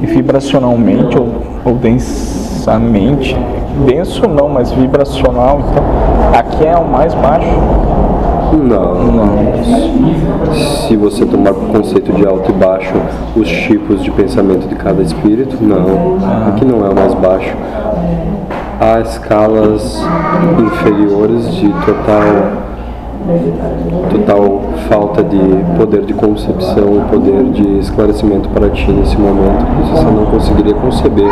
vibracionalmente ou, ou densamente, denso não, mas vibracional, então aqui é o mais baixo. Não. Não. Se você tomar o conceito de alto e baixo, os tipos de pensamento de cada espírito, não. Aqui não é o mais baixo. Há escalas inferiores de total total falta de poder de concepção e poder de esclarecimento para ti nesse momento, que você não conseguiria conceber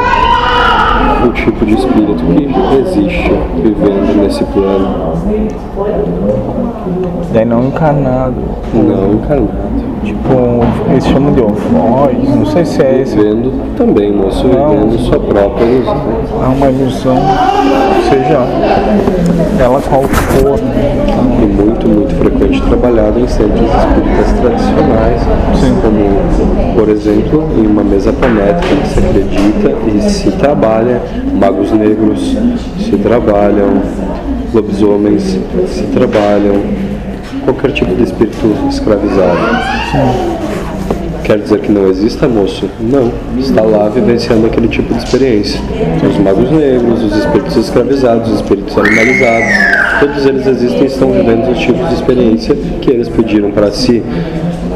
o tipo de espírito que existe vivendo nesse plano. Daí não encarnado. Não encarnado. Tipo, eles chamam de ovoide, não sei se é esse. Vivendo também, moço, Não. vivendo sua própria ilusão. É uma ilusão, seja ela qual for. Frequente trabalhado em centros espíritas tradicionais, como, por exemplo, em uma mesa planética que se acredita e se trabalha, magos negros se trabalham, lobisomens se trabalham, qualquer tipo de espírito escravizado. Quer dizer que não exista, moço? Não. Está lá vivenciando aquele tipo de experiência. Os magos negros, os espíritos escravizados, os espíritos animalizados, todos eles existem e estão vivendo os tipos de experiência que eles pediram para si.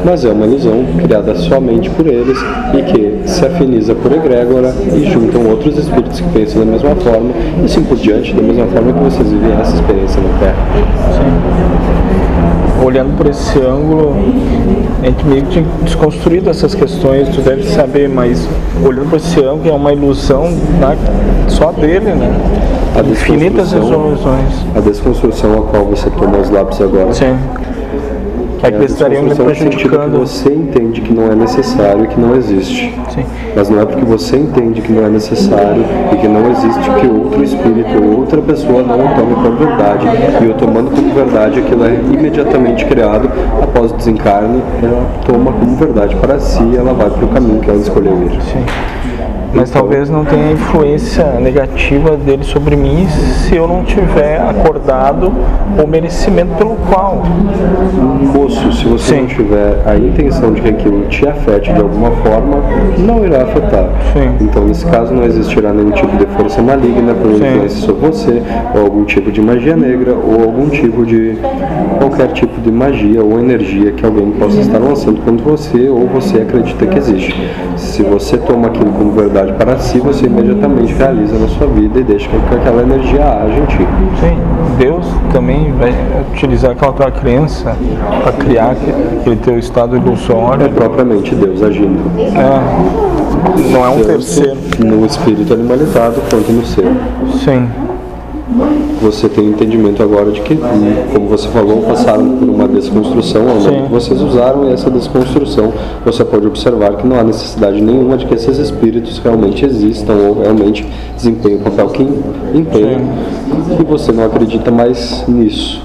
Mas é uma ilusão criada somente por eles e que se afiniza por egrégora e juntam outros espíritos que pensam da mesma forma e assim por diante, da mesma forma que vocês vivem essa experiência na Terra. Olhando por esse ângulo, a gente meio que tinha desconstruído essas questões, tu deve saber, mas olhando por esse ângulo é uma ilusão da- só dele, né? A Infinitas resoluções. A desconstrução a qual você toma os lápis agora Sim. É que eles estariam me prejudicando. você entende que não é necessário e que não existe. Sim. Mas não é porque você entende que não é necessário e que não existe que outro espírito ou outra pessoa não o tome por verdade. E o tomando como verdade, aquilo é imediatamente criado após o desencarne, ela toma como verdade para si e ela vai para o caminho que ela escolheu ir. Sim. Mas talvez não tenha influência negativa dele sobre mim se eu não tiver acordado o merecimento pelo qual. Moço, se você Sim. não tiver a intenção de que aquilo te afete de alguma forma, não irá afetar. Sim. Então, nesse caso, não existirá nenhum tipo de força maligna por influência sobre você, ou algum tipo de magia negra, ou algum tipo de. qualquer tipo de magia ou energia que alguém possa estar lançando contra você, ou você acredita que existe. Se você toma aquilo como verdade para si, você imediatamente realiza na sua vida e deixa que aquela energia age em ti. Sim, Deus também vai utilizar aquela tua crença para criar aque- aquele teu estado É ilusório. propriamente Deus agindo. É, não é um Tanto terceiro. No espírito animalizado quanto no ser. Sim, Você tem entendimento agora de que, como você falou, passaram por uma desconstrução ao Sim. que vocês usaram e essa desconstrução você pode observar que não há necessidade nenhuma de que esses espíritos realmente existam ou realmente desempenhem o papel que empenham e você não acredita mais nisso.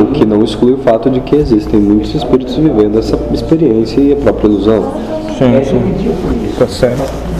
O que não exclui o fato de que existem muitos espíritos vivendo essa experiência e a própria ilusão. sim, sim. Tá certo.